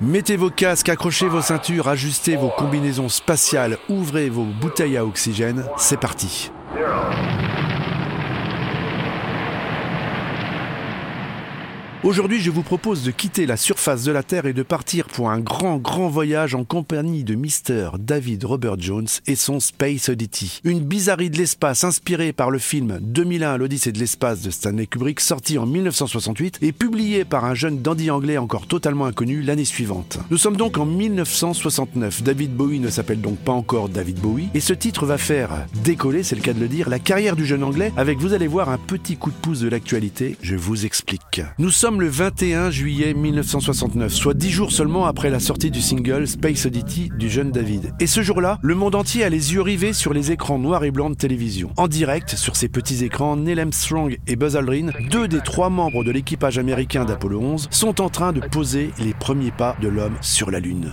Mettez vos casques, accrochez vos ceintures, ajustez vos combinaisons spatiales, ouvrez vos bouteilles à oxygène, c'est parti. Aujourd'hui, je vous propose de quitter la surface de la Terre et de partir pour un grand, grand voyage en compagnie de Mr. David Robert Jones et son Space Oddity. Une bizarrerie de l'espace inspirée par le film 2001 l'Odyssée de l'espace de Stanley Kubrick, sorti en 1968 et publié par un jeune dandy anglais encore totalement inconnu l'année suivante. Nous sommes donc en 1969. David Bowie ne s'appelle donc pas encore David Bowie et ce titre va faire décoller, c'est le cas de le dire, la carrière du jeune anglais avec, vous allez voir, un petit coup de pouce de l'actualité. Je vous explique. Nous sommes le 21 juillet 1969, soit dix jours seulement après la sortie du single Space Oddity du jeune David. Et ce jour-là, le monde entier a les yeux rivés sur les écrans noirs et blancs de télévision. En direct, sur ces petits écrans, Neil Armstrong et Buzz Aldrin, deux des trois membres de l'équipage américain d'Apollo 11, sont en train de poser les premiers pas de l'homme sur la Lune.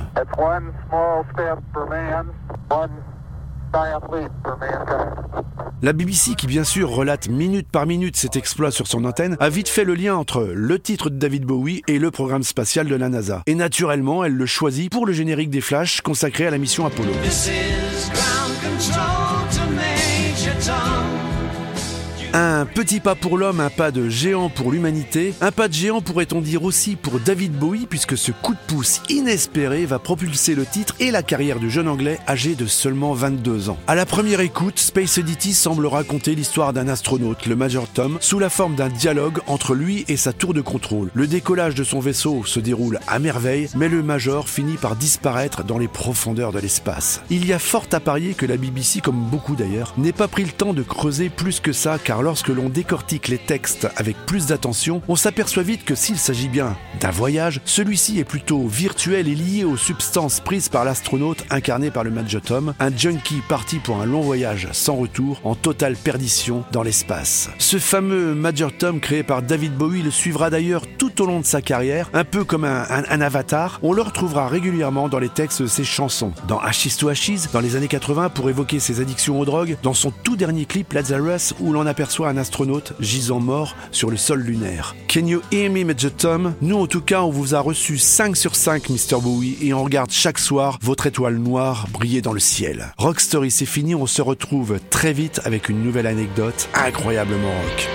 La BBC, qui bien sûr relate minute par minute cet exploit sur son antenne, a vite fait le lien entre le titre de David Bowie et le programme spatial de la NASA. Et naturellement, elle le choisit pour le générique des Flashs consacré à la mission Apollo. Un petit pas pour l'homme, un pas de géant pour l'humanité. Un pas de géant pourrait-on dire aussi pour David Bowie, puisque ce coup de pouce inespéré va propulser le titre et la carrière du jeune anglais âgé de seulement 22 ans. À la première écoute, Space Oddity semble raconter l'histoire d'un astronaute, le Major Tom, sous la forme d'un dialogue entre lui et sa tour de contrôle. Le décollage de son vaisseau se déroule à merveille, mais le Major finit par disparaître dans les profondeurs de l'espace. Il y a fort à parier que la BBC, comme beaucoup d'ailleurs, n'ait pas pris le temps de creuser plus que ça, car lorsque l'on décortique les textes avec plus d'attention, on s'aperçoit vite que s'il s'agit bien d'un voyage, celui-ci est plutôt virtuel et lié aux substances prises par l'astronaute incarné par le Major Tom, un junkie parti pour un long voyage sans retour, en totale perdition dans l'espace. Ce fameux Major Tom créé par David Bowie le suivra d'ailleurs tout au long de sa carrière, un peu comme un, avatar, on le retrouvera régulièrement dans les textes de ses chansons. Dans Ashes to Ashes, dans les années 80, pour évoquer ses addictions aux drogues, dans son tout dernier clip Lazarus, où l'on aperçoit soit un astronaute gisant mort sur le sol lunaire. Can you hear me, Major Tom? Nous, en tout cas, on vous a reçu 5 sur 5, Mr. Bowie, et on regarde chaque soir votre étoile noire briller dans le ciel. Rock Story, c'est fini, on se retrouve très vite avec une nouvelle anecdote incroyablement rock.